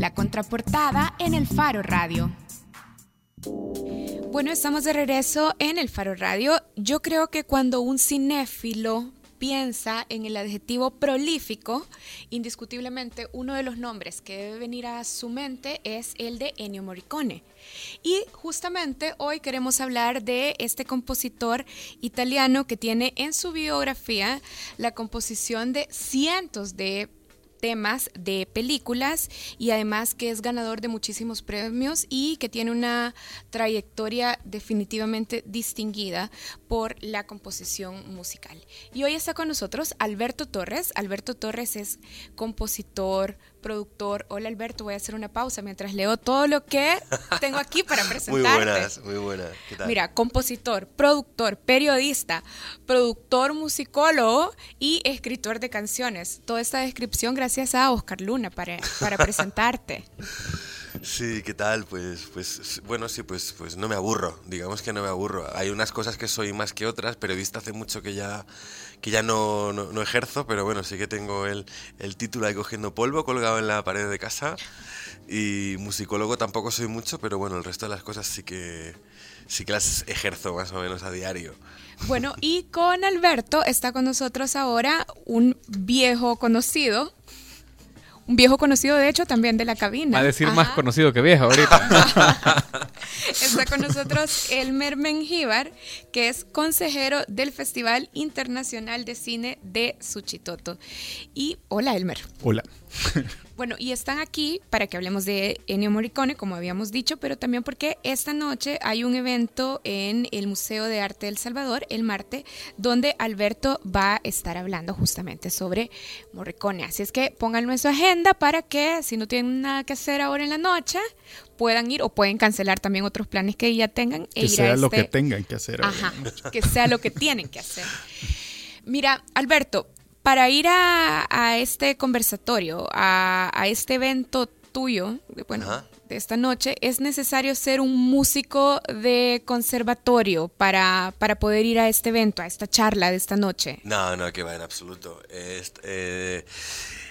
La contraportada en el Faro Radio. Bueno, estamos de regreso en el Faro Radio. Yo creo que cuando un cinéfilo piensa en el adjetivo prolífico, indiscutiblemente uno de los nombres que debe venir a su mente es el de Ennio Morricone. Y justamente hoy queremos hablar de este compositor italiano que tiene en su biografía la composición de cientos de temas de películas y además que es ganador de muchísimos premios y que tiene una trayectoria definitivamente distinguida por la composición musical. Y hoy está con nosotros Alberto Torres. Alberto Torres es compositor, productor. Hola Alberto, voy a hacer una pausa mientras leo todo lo que tengo aquí para presentarte. Muy buenas, muy buenas. ¿Qué tal? Mira, compositor, productor, periodista, productor musicólogo y escritor de canciones. Toda esta descripción gracias a Oscar Luna para, para presentarte. Sí, ¿qué tal? Pues, pues, bueno, sí, pues, pues no me aburro, digamos que no me aburro. Hay unas cosas que soy más que otras, periodista hace mucho que ya, que ya no, no, ejerzo, pero bueno, sí que tengo el, el título ahí cogiendo polvo colgado en la pared de casa. Y musicólogo tampoco soy mucho, pero bueno, el resto de las cosas sí que, sí que las ejerzo más o menos a diario. Bueno, y con Alberto está con nosotros ahora un viejo conocido, un viejo conocido, de hecho, también de la cabina. Va a decir más conocido que viejo ahorita. Está con nosotros Elmer Mengíbar, que es consejero del Festival Internacional de Cine de Suchitoto. Y hola, Elmer. Hola. Bueno, y están aquí para que hablemos de Ennio Morricone, como habíamos dicho, pero también porque esta noche hay un evento en el Museo de Arte del Salvador, el martes, donde Alberto va a estar hablando justamente sobre Morricone. Así es que pónganlo en su agenda para que, si no tienen nada que hacer ahora en la noche, puedan ir o pueden cancelar también otros planes que ya tengan. E que sea lo que este tengan que hacer. Ajá, que sea lo que tienen que hacer. Mira, Alberto, para ir a, este conversatorio, a, este evento tuyo, bueno, de esta noche, es necesario ser un músico de conservatorio para, para poder ir a este evento, a esta charla de esta noche. No, no, que va en absoluto. Eh,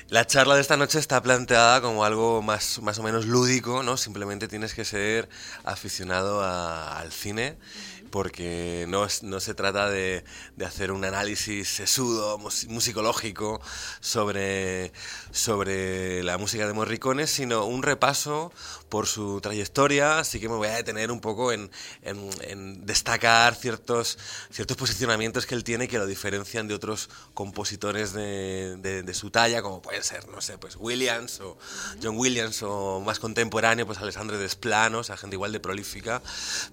la charla de esta noche está planteada como algo más, más o menos lúdico, ¿no? Simplemente tienes que ser aficionado al cine porque no, no se trata de, de, hacer un análisis sesudo, musicológico sobre, sobre la música de Morricone, sino un repaso por su trayectoria, así que me voy a detener un poco en, en, destacar ciertos, ciertos posicionamientos que él tiene que lo diferencian de otros compositores de, de, su talla, como pueden ser, no sé, pues Williams o John Williams o más contemporáneo, pues Alessandro Desplanos, a gente igual de prolífica,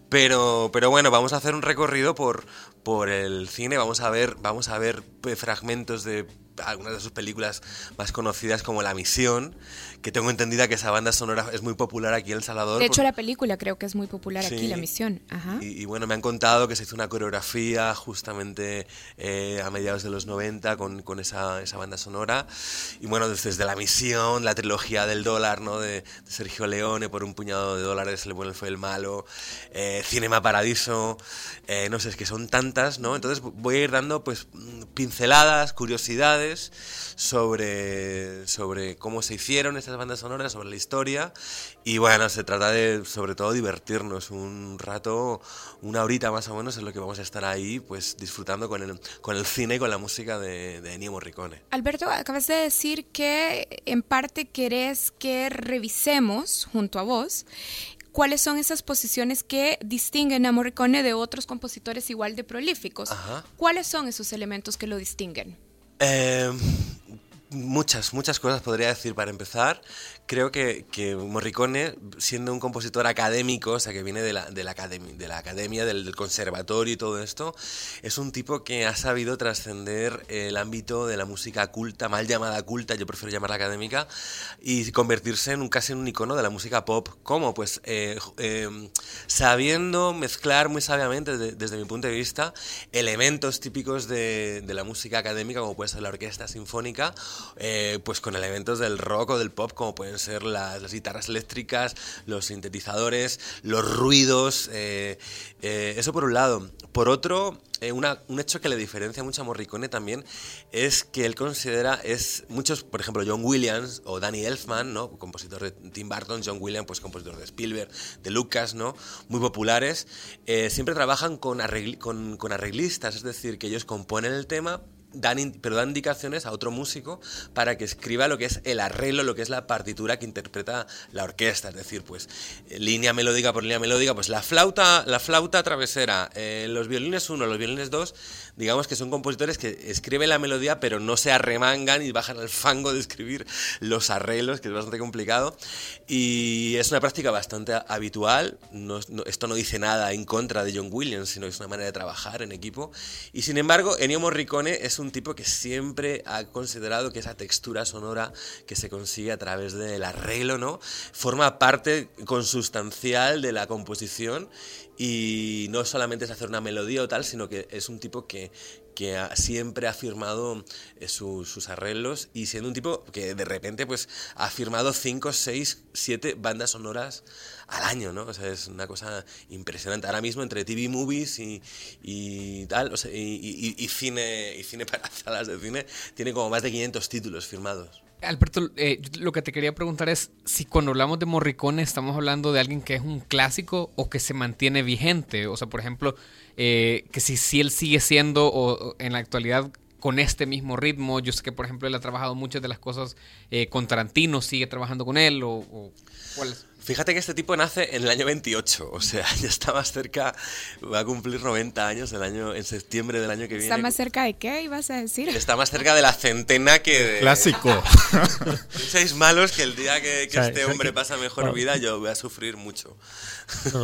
pero, pero bueno, vamos a hacer un recorrido por, por el cine, vamos a ver, vamos a ver fragmentos de algunas de sus películas más conocidas como La Misión, que tengo entendida que esa banda sonora es muy popular aquí en El Salvador. De hecho, la película creo que es muy popular aquí, La Misión. Y, bueno, me han contado que se hizo una coreografía justamente eh, a mediados de los 90 con, con esa, esa, banda sonora. Y bueno, desde La Misión, la trilogía del dólar, ¿no? De, Sergio Leone, por un puñado de dólares, el bueno fue el malo, eh, Cinema Paradiso, eh, no sé, es que son tantas, ¿no? Entonces voy a ir dando pues pinceladas, curiosidades sobre, sobre cómo se hicieron esas bandas sonoras, sobre la historia. Y bueno, se trata de sobre todo divertirnos un rato, una horita más o menos, es lo que vamos a estar ahí, pues disfrutando con el, con el cine y con la música de, de Ennio Morricone. Alberto, acabas de decir que en parte querés que revisemos junto a vos cuáles son esas posiciones que distinguen a Morricone de otros compositores igual de prolíficos. ¿Cuáles son esos elementos que lo distinguen? Eh, muchas, muchas cosas podría decir para empezar creo que, que, Morricone, siendo un compositor académico, o sea, que viene de la, de la, academia, de la academia del, conservatorio y todo esto, es un tipo que ha sabido trascender el ámbito de la música culta, mal llamada culta, yo prefiero llamarla académica, y convertirse en un, casi en un icono de la música pop. ¿Cómo? Pues eh, eh, sabiendo mezclar muy sabiamente, desde, mi punto de vista, elementos típicos de, de, la música académica, como puede ser la orquesta sinfónica, eh, pues con elementos del rock o del pop, como pueden ser las, guitarras eléctricas, los sintetizadores, los ruidos, eh, eh, eso por un lado. Por otro, eh, un hecho que le diferencia mucho a Morricone también es que él considera, es muchos, por ejemplo, John Williams o Danny Elfman, ¿no? compositor de Tim Burton, John Williams, pues compositor de Spielberg, de Lucas, ¿no? muy populares, siempre trabajan con, con arreglistas, es decir, que ellos componen el tema dan, pero dan indicaciones a otro músico para que escriba lo que es el arreglo, lo que es la partitura que interpreta la orquesta, es decir, pues eh, línea melódica por línea melódica, pues la flauta, la flauta travesera, eh, los violines 1, los violines 2, digamos que son compositores que escriben la melodía pero no se arremangan y bajan al fango de escribir los arreglos, que es bastante complicado, y es una práctica bastante habitual, esto no dice nada en contra de John Williams, sino es una manera de trabajar en equipo, y sin embargo Ennio Morricone es un tipo que siempre ha considerado que esa textura sonora que se consigue a través del arreglo, ¿no? Forma parte consustancial de la composición y no solamente es hacer una melodía o tal, sino que es un tipo que, que siempre ha firmado eh, sus arreglos y siendo un tipo que de repente pues ha firmado 5, 6, 7 bandas sonoras al año, ¿no? O sea, es una cosa impresionante. Ahora mismo entre TV movies y, y tal, o sea, y, y, cine, y cine para salas de cine, tiene como más de 500 títulos firmados. Alberto, eh, lo que te quería preguntar es si cuando hablamos de Morricone estamos hablando de alguien que es un clásico o que se mantiene vigente. O sea, por ejemplo, eh, que si, si él sigue siendo o, en la actualidad con este mismo ritmo. Yo sé que, por ejemplo, él ha trabajado muchas de las cosas eh, con Tarantino, sigue trabajando con él o, o Fíjate que este tipo nace en el año 28, o sea, ya está más cerca, va a cumplir 90 años el año, en septiembre del año que viene. ¿Está más cerca de qué ibas a decir? Está más cerca de la centena que de... Clásico. Sois malos que el día que, este hombre pasa mejor vida yo voy a sufrir mucho.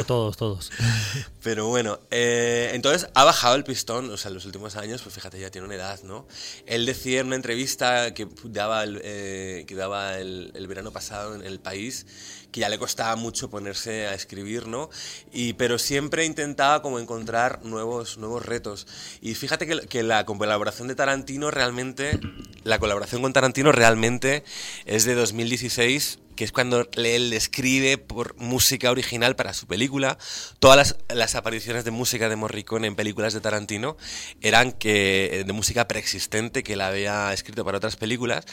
Todos, todos. Pero bueno, eh, entonces ha bajado el pistón, o sea, en los últimos años, pues fíjate, ya tiene una edad, ¿no? Él decía en una entrevista que daba el, eh, que daba el, el verano pasado en El País que ya le costaba mucho ponerse a escribir, ¿no? Y, pero siempre intentaba como encontrar nuevos, nuevos retos. Y fíjate que, que la colaboración de Tarantino realmente, la colaboración con Tarantino realmente es de 2016 que es cuando él escribe por música original para su película. Todas las, apariciones de música de Morricone en películas de Tarantino eran que, eh, de música preexistente que él había escrito para otras películas.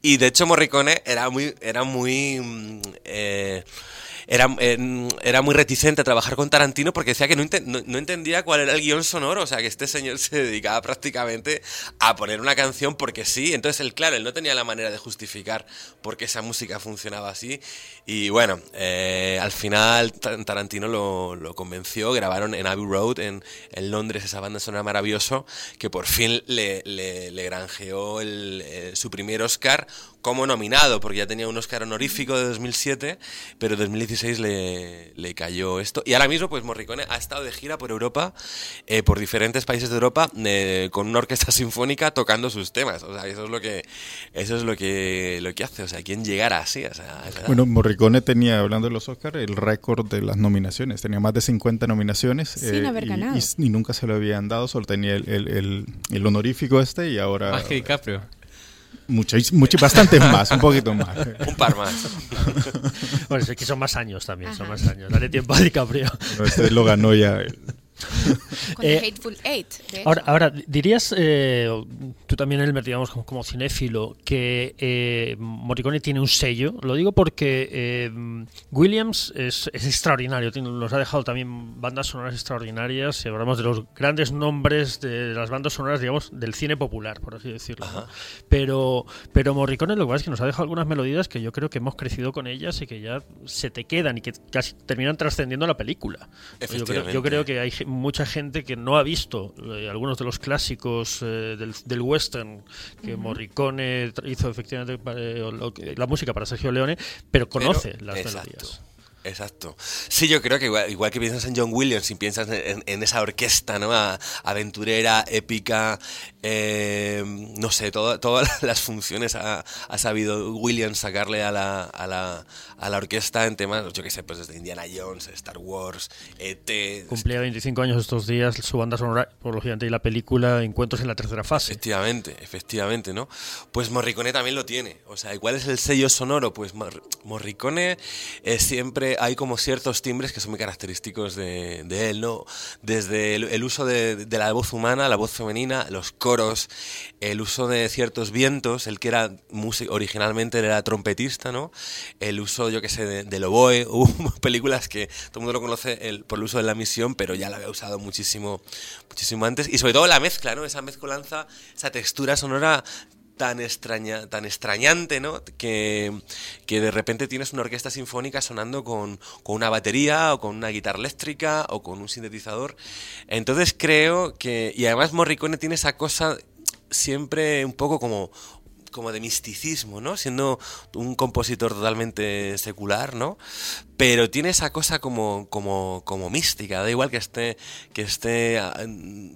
Y de hecho Morricone era muy... Era muy mm, eh, era, era muy reticente a trabajar con Tarantino porque decía que no, no, entendía cuál era el guion sonoro, o sea, que este señor se dedicaba prácticamente a poner una canción porque sí, entonces él, claro, él no tenía la manera de justificar por qué esa música funcionaba así. Y bueno, eh, al final Tarantino lo, convenció, grabaron en Abbey Road, en, en, Londres, esa banda sonora maravilloso, que por fin le, le, le granjeó el, eh, su primer Oscar como nominado, porque ya tenía un Oscar honorífico de 2007, pero en 2016 le, le, cayó esto. Y ahora mismo, pues Morricone ha estado de gira por Europa, eh, por diferentes países de Europa, eh, con una orquesta sinfónica tocando sus temas. O sea, eso es lo que, eso es lo que, lo que hace. O sea, ¿quién llegara así? O sea, bueno, Morricone tenía, hablando de los Oscars, el récord de las nominaciones. Tenía más de 50 nominaciones. Sin eh, haber ganado. Y, nunca se lo habían dado, solo tenía el, el, el honorífico este y ahora... Más que DiCaprio. Muchos, mucho, bastantes más, un poquito más. un par más. bueno, es que son más años también, son más años. Dale tiempo a DiCaprio. este lo ganó ya. Con eh, Hateful Eight. Ahora, ahora, dirías, eh, tú también, Elmer, digamos, como, como cinéfilo, que eh, Morricone tiene un sello. Lo digo porque eh, Williams es, es, extraordinario. Nos ha dejado también bandas sonoras extraordinarias. Si hablamos de los grandes nombres de las bandas sonoras, digamos, del cine popular, por así decirlo. Pero, pero Morricone lo que pasa es que nos ha dejado algunas melodías que yo creo que hemos crecido con ellas y que ya se te quedan y que casi terminan trascendiendo la película. Yo creo, yo creo que hay mucha gente que no ha visto eh, algunos de los clásicos eh, del, del, western que Morricone hizo efectivamente eh, la música para Sergio Leone, pero conoce las melodías. Exacto. Sí, yo creo que igual, que piensas en John Williams y piensas en, esa orquesta ¿no? aventurera, épica, Eh, no sé, todas las funciones ha, sabido Williams sacarle a la, a, la, a la orquesta en temas, yo qué sé, pues desde Indiana Jones, Star Wars, ET. Cumplía 25 años estos días su banda sonora, por lo gigante, y la película Encuentros en la tercera fase. Efectivamente, efectivamente, ¿no? Pues Morricone también lo tiene. O sea, ¿cuál es el sello sonoro? Pues Morricone eh, siempre hay como ciertos timbres que son muy característicos de, de él, ¿no? Desde el, uso de, de la voz humana, la voz femenina, los coros el uso de ciertos vientos, el que era originalmente era trompetista, ¿no? El uso, yo que sé, de, del oboe, hubo películas que todo el mundo lo conoce por el uso de la misión, pero ya la había usado muchísimo, muchísimo antes, y sobre todo la mezcla, ¿no? Esa mezcolanza, esa textura sonora tan extraña, tan extrañante, ¿no? Que, que, de repente tienes una orquesta sinfónica sonando con, con, una batería o con una guitarra eléctrica o con un sintetizador. Entonces creo que, y además Morricone tiene esa cosa siempre un poco como como de misticismo, ¿no? Siendo un compositor totalmente secular, ¿no? Pero tiene esa cosa como, como, como mística, da igual que esté, que esté ah,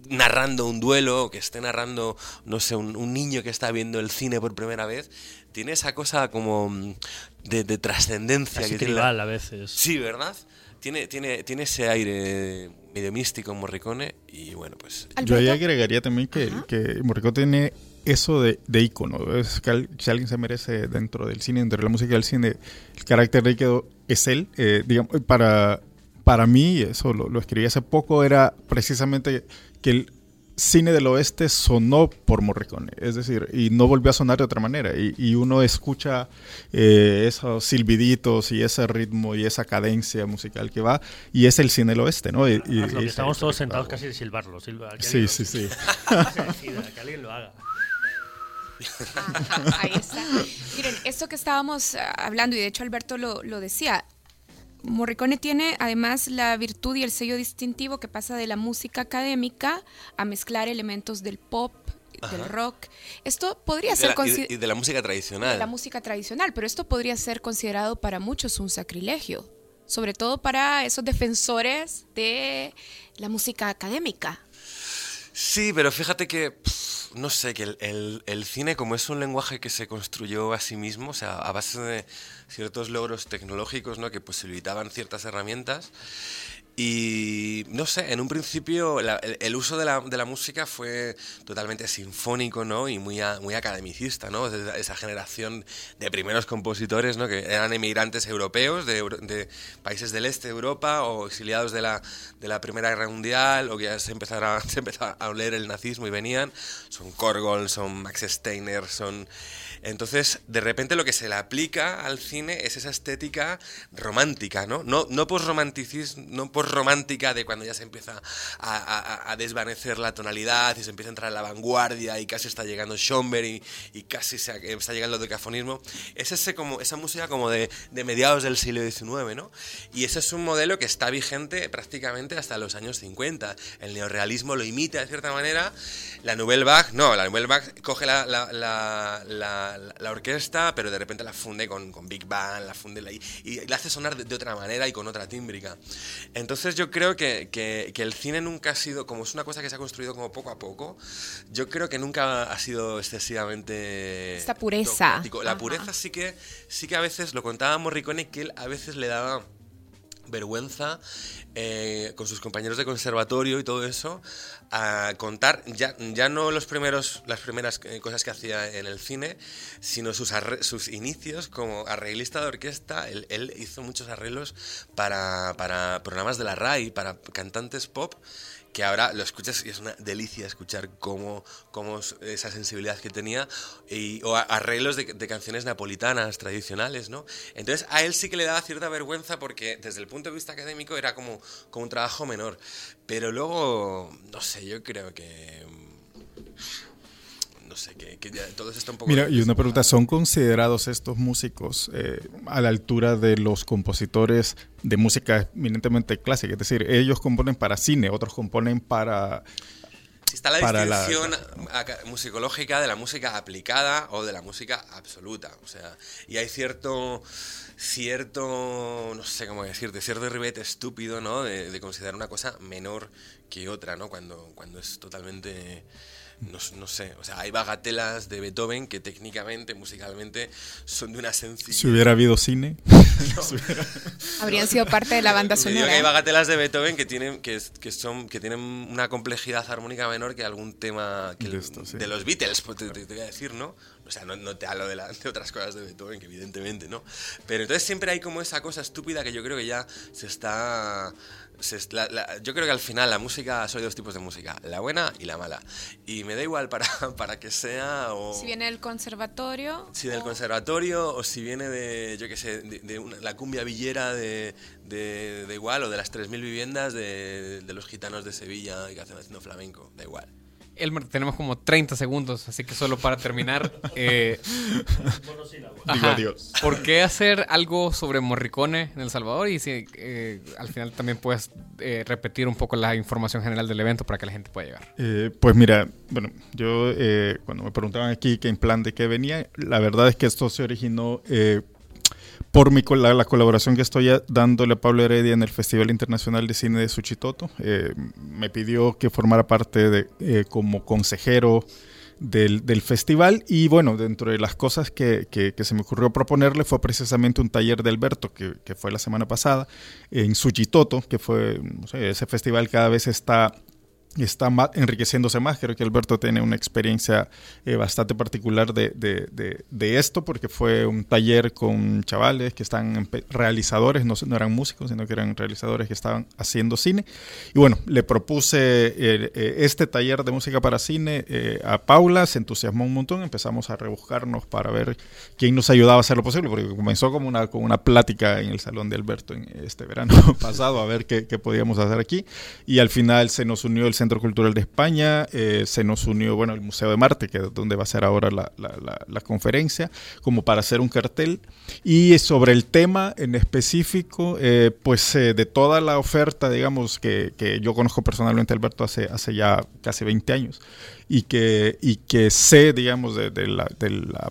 narrando un duelo, que esté narrando, no sé, un, niño que está viendo el cine por primera vez, tiene esa cosa como de, trascendencia. que tribal a veces. Sí, ¿verdad? Tiene, tiene, tiene ese aire medio místico en Morricone y bueno, pues... Yo ahí agregaría también que, que Morricone tiene eso de, de ícono. Es que si alguien se merece dentro del cine, dentro de la música del cine, el carácter de ícono es él. Eh, digamos, para, para mí, eso lo, lo, escribí hace poco, era precisamente que el cine del oeste sonó por Morricone. Es decir, y no volvió a sonar de otra manera. Y, uno escucha eh, esos silbiditos y ese ritmo y esa cadencia musical que va, y es el cine del oeste, ¿no? Y, estamos todos sentados casi de silbarlo. sí, sí, sí. que alguien lo haga. Ahí está. Miren, esto que estábamos ah, hablando, y de hecho Alberto lo, decía, Morricone tiene además la virtud y el sello distintivo que pasa de la música académica a mezclar elementos del pop, del rock. Esto podría ser y de la música tradicional. De la música tradicional, pero esto podría ser considerado para muchos un sacrilegio, sobre todo para esos defensores de la música académica. Sí, pero fíjate que no sé, que el, cine como es un lenguaje que se construyó a sí mismo, o sea, a base de ciertos logros tecnológicos, ¿no? Que posibilitaban ciertas herramientas, y no sé, en un principio el, uso de la, de la, música fue totalmente sinfónico, ¿no? Y muy, muy academicista, ¿no? Esa, generación de primeros compositores, ¿no? Que eran emigrantes europeos de, países del este de Europa o exiliados de la, de la Primera Guerra Mundial o que ya se empezó a oler el nazismo y venían. Son Korgol, son Max Steiner, son... Entonces, de repente lo que se le aplica al cine es esa estética romántica, ¿no? No, no no de cuando ya se empieza a, desvanecer la tonalidad y se empieza a entrar en la vanguardia y casi está llegando Schomberg y, y casi se, está llegando el decafonismo. Es ese como, esa música como de, de mediados del siglo XIX, ¿no? Y ese es un modelo que está vigente prácticamente hasta los años 50. El neorrealismo lo imita de cierta manera. La Nouvelle Vague, no, la Nouvelle Vague coge la, la, la, la, orquesta, pero de repente la funde con, con Big Band, la funde y, y la hace sonar de, de, otra manera y con otra tímbrica. Entonces, yo creo que, que, el cine nunca ha sido, como es una cosa que se ha construido como poco a poco, yo creo que nunca ha sido excesivamente... Esta pureza. La pureza sí que, sí que a veces, lo contaba Morricone, que él a veces le daba vergüenza eh, con sus compañeros de conservatorio y todo eso a contar ya, ya no los primeros las primeras eh, cosas que hacía en el cine sino sus, sus inicios como arreglista de orquesta él, hizo muchos arreglos para, para programas de la RAI para cantantes pop que ahora lo escuchas y es una delicia escuchar cómo, cómo esa sensibilidad que tenía y, o arreglos de, canciones napolitanas tradicionales, ¿no? Entonces a él sí que le daba cierta vergüenza porque desde el punto de vista académico era como, como un trabajo menor, pero luego, no sé, yo creo que no sé, que, todo está un poco... Mira, y una pregunta, ¿son considerados estos músicos eh, a la altura de los compositores de música eminentemente clásica? Es decir, ellos componen para cine, otros componen para... Está la distinción musicológica de la música aplicada o de la música absoluta. O sea, y hay cierto, cierto, no sé cómo decirte, cierto ribete estúpido, ¿no? De, de, considerar una cosa menor que otra, ¿no? Cuando, cuando es totalmente no, no sé, o sea, hay bagatelas de Beethoven que técnicamente, musicalmente, son de una sencillez. Si hubiera habido cine. Habrían sido parte de la banda digo sonora. que hay bagatelas de Beethoven que tienen, que, que son, que tienen una complejidad armónica menor que algún tema que De el- esto, sí. de los Beatles, pues, te, te- te voy a decir, ¿no? O sea, no, no te hablo de, la- de otras cosas de Beethoven, que evidentemente no. Pero entonces siempre hay como esa cosa estúpida que yo creo que ya se está... se la- la- yo creo que al final la música, soy dos tipos de música, la buena y la mala. Y me da igual para, para que sea o... Si viene del conservatorio. Si del conservatorio o si viene de, yo qué sé, de, de una- la cumbia villera de, de, de igual o de las 3.000 viviendas de, de los gitanos de Sevilla que hacen haciendo flamenco, da igual. Elmer, tenemos como 30 segundos, así que solo para terminar. eh, Digo ajá, adiós. ¿Por qué hacer algo sobre Morricone en El Salvador? Y si eh, al final también puedes eh, repetir un poco la información general del evento para que la gente pueda llegar. Eh, pues mira, bueno, yo eh, cuando me preguntaban aquí que en plan de qué venía, la verdad es que esto se originó eh, por mi, la, la colaboración que estoy a- dándole a Pablo Heredia en el Festival Internacional de Cine de Suchitoto. Eh, me pidió que formara parte de, eh, como consejero del, festival y bueno, dentro de las cosas que se me ocurrió proponerle fue precisamente un taller de Alberto que, que fue la semana pasada en Suchitoto, que fue, no sé, ese festival cada vez está está enriqueciéndose más. Creo que Alberto tiene una experiencia eh, bastante particular de, de- de- de esto, porque fue un taller con chavales que están realizadores, no, no eran músicos, sino que eran realizadores que estaban haciendo cine. Y bueno, le propuse eh, este taller de música para cine eh, a Paula, se entusiasmó un montón, empezamos a rebuscarnos para ver quién nos ayudaba a hacer lo posible, porque comenzó como una, con una plática en el salón de Alberto en este verano pasado, a ver qué, qué podíamos hacer aquí. Y al final se nos unió el Centro Cultural de España, eh, se nos unió, bueno, el Museo de Marte, que es donde va a ser ahora la, la- la- conferencia, como para hacer un cartel. Y sobre el tema en específico, eh, pues eh, de toda la oferta, digamos, que, que yo conozco personalmente Alberto hace, hace ya casi 20 años, y que, y que sé, digamos, de, la,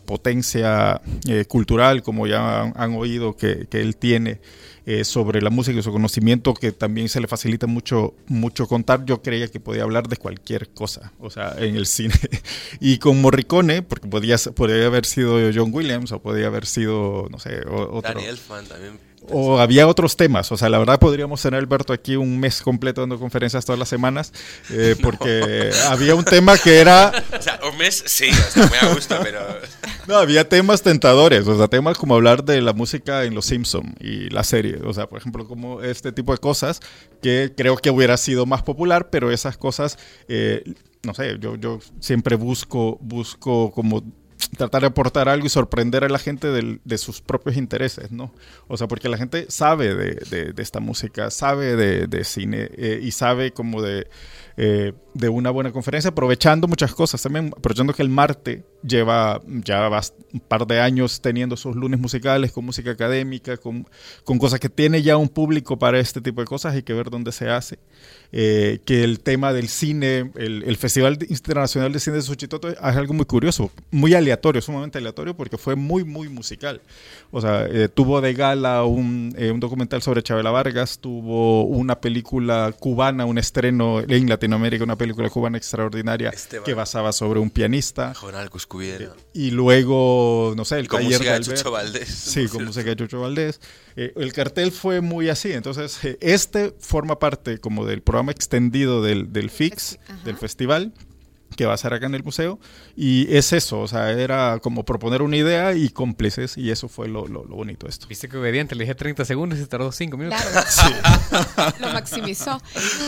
potencia cultural, como ya han, han oído que, que él tiene eh, sobre la música y su conocimiento, que también se le facilita mucho, mucho contar. Yo creía que podía hablar de cualquier cosa, o sea, en el cine. y con Morricone, porque podía, podría haber sido John Williams o podía haber sido, no sé, otro. Danny Elfman también. O había otros temas, o sea, la verdad podríamos tener Alberto aquí un mes completo dando conferencias todas las semanas, eh, porque había un tema que era, O sea, un mes sí, está muy a gusto, pero... no, había temas tentadores, o sea, temas como hablar de la música en Los Simpson y la serie, o sea, por ejemplo, como este tipo de cosas que creo que hubiera sido más popular, pero esas cosas, eh, no sé, yo, yo siempre busco, busco como tratar de aportar algo y sorprender a la gente de sus propios intereses, ¿no? O sea, porque la gente sabe de, de- de esta música, sabe de, de cine eh, y sabe como de, eh, de una buena conferencia, aprovechando muchas cosas también, aprovechando que el Marte lleva ya un par de años teniendo sus lunes musicales con música académica, con, cosas que tiene ya un público para este tipo de cosas, hay que ver dónde se hace. Eh, que el tema del cine, el, Festival Internacional de Cine de Suchitoto es algo muy curioso, muy aleatorio, sumamente aleatorio, porque fue muy, muy musical. O sea, eh, tuvo de gala un, documental sobre Chabela Vargas, tuvo una película cubana, un estreno en Latinoamérica, una película cubana extraordinaria Esteban. que basaba sobre un pianista. Jonal Cuscubiera. Y luego, no sé, el Con taller música de. Chucho Valdés. Sí, con música de Chucho Valdés. Eh, el cartel fue muy así. Entonces, eh, este forma parte como del programa extendido del, del FIX, Ajá. del festival, que va a ser acá en el museo. Y es eso, o sea, era como proponer una idea y cómplices. Y eso fue lo, lo- lo bonito de esto. Viste que obediente, le dije 30 segundos y se tardó 5 minutos. Claro. Lo maximizó.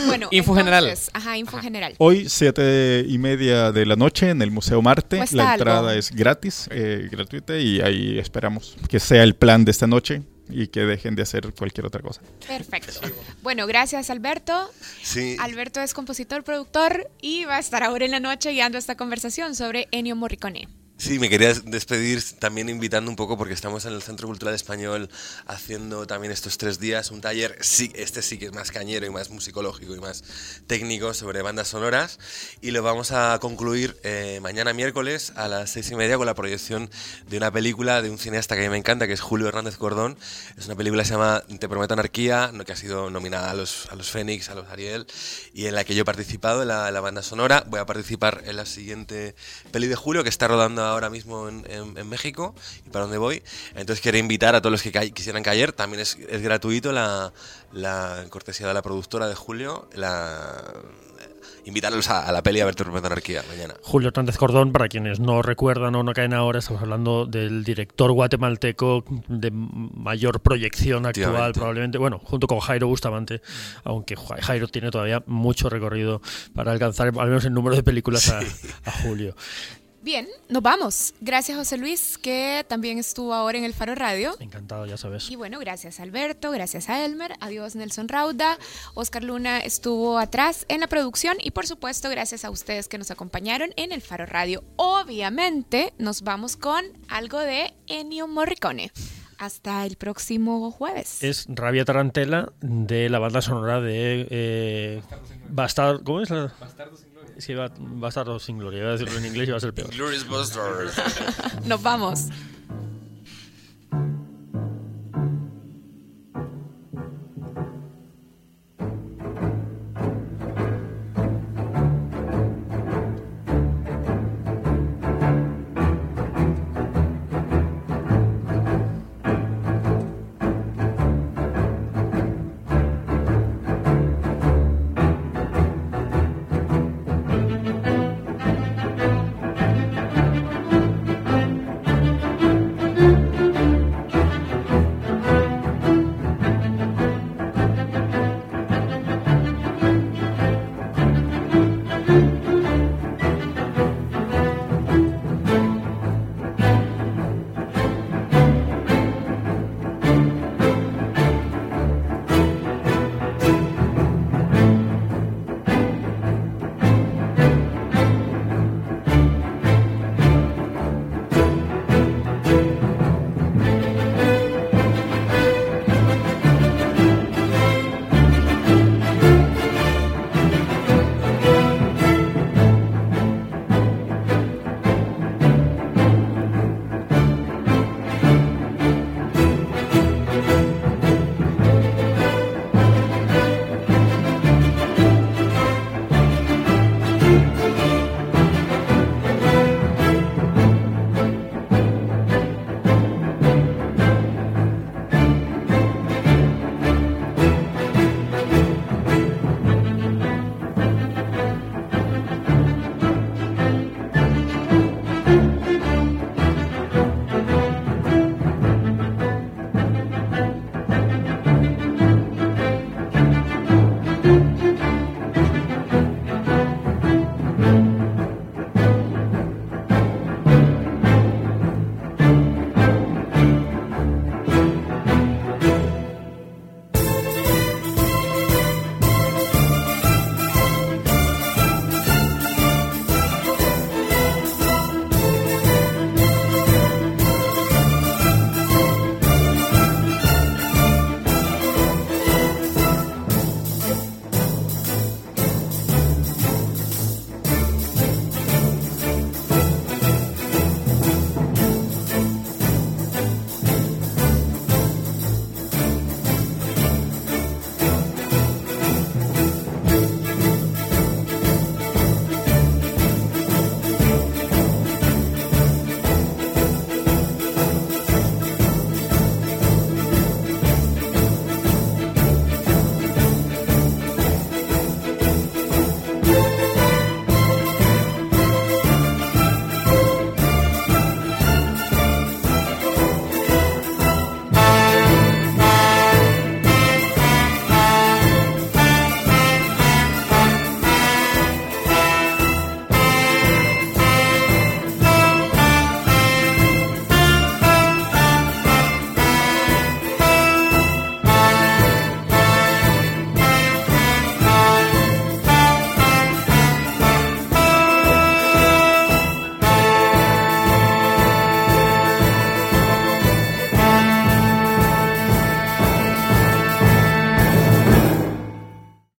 Bueno, Info general. entonces, Ajá, info general. Hoy, siete y media de la noche, en el Museo Marte. La algo. entrada es gratis, eh, gratuita, y ahí esperamos que sea el plan de esta noche y que dejen de hacer cualquier otra cosa. Perfecto. Bueno, gracias Alberto. Sí. Alberto es compositor, productor y va a estar ahora en la noche guiando esta conversación sobre Ennio Morricone. Sí, me quería despedir también invitando un poco porque estamos en el Centro Cultural Español haciendo también estos tres días un taller, sí, este sí que es más cañero y más musicológico y más técnico sobre bandas sonoras y lo vamos a concluir eh, mañana miércoles a las seis y media con la proyección de una película de un cineasta que a mí me encanta que es Julio Hernández Cordón. Es una película que se llama Te prometo anarquía, que ha sido nominada a los, a los Fénix, a los Ariel y en la que yo he participado en la, la banda sonora. Voy a participar en la siguiente peli de Julio que está rodando ahora mismo en, en, México y para dónde voy. Entonces quiero invitar a todos los que quisieran caer. También es, es gratuito la, la, cortesía de la productora de Julio. La, invitarlos a, la peli a ver Tormenta Anarquía mañana. Julio Hernández Cordón, para quienes no recuerdan o no caen ahora, estamos hablando del director guatemalteco de mayor proyección actual, probablemente, bueno, junto con Jairo Bustamante, aunque Jairo tiene todavía mucho recorrido para alcanzar al menos el número de películas a, a Julio. Bien, nos vamos. Gracias José Luis, que también estuvo ahora en el Faro Radio. Encantado, ya sabes. Y bueno, gracias Alberto, gracias a Elmer, adiós Nelson Rauda, Oscar Luna estuvo atrás en la producción y por supuesto gracias a ustedes que nos acompañaron en el Faro Radio. Obviamente nos vamos con algo de Ennio Morricone. Hasta el próximo jueves. Es Rabia Tarantela de la banda sonora de eh, Bastardo. ¿Cómo es la? Sí, va, va a estar sin gloria. Voy a decirlo en inglés y va a ser peor. Glorious Busters. Nos vamos.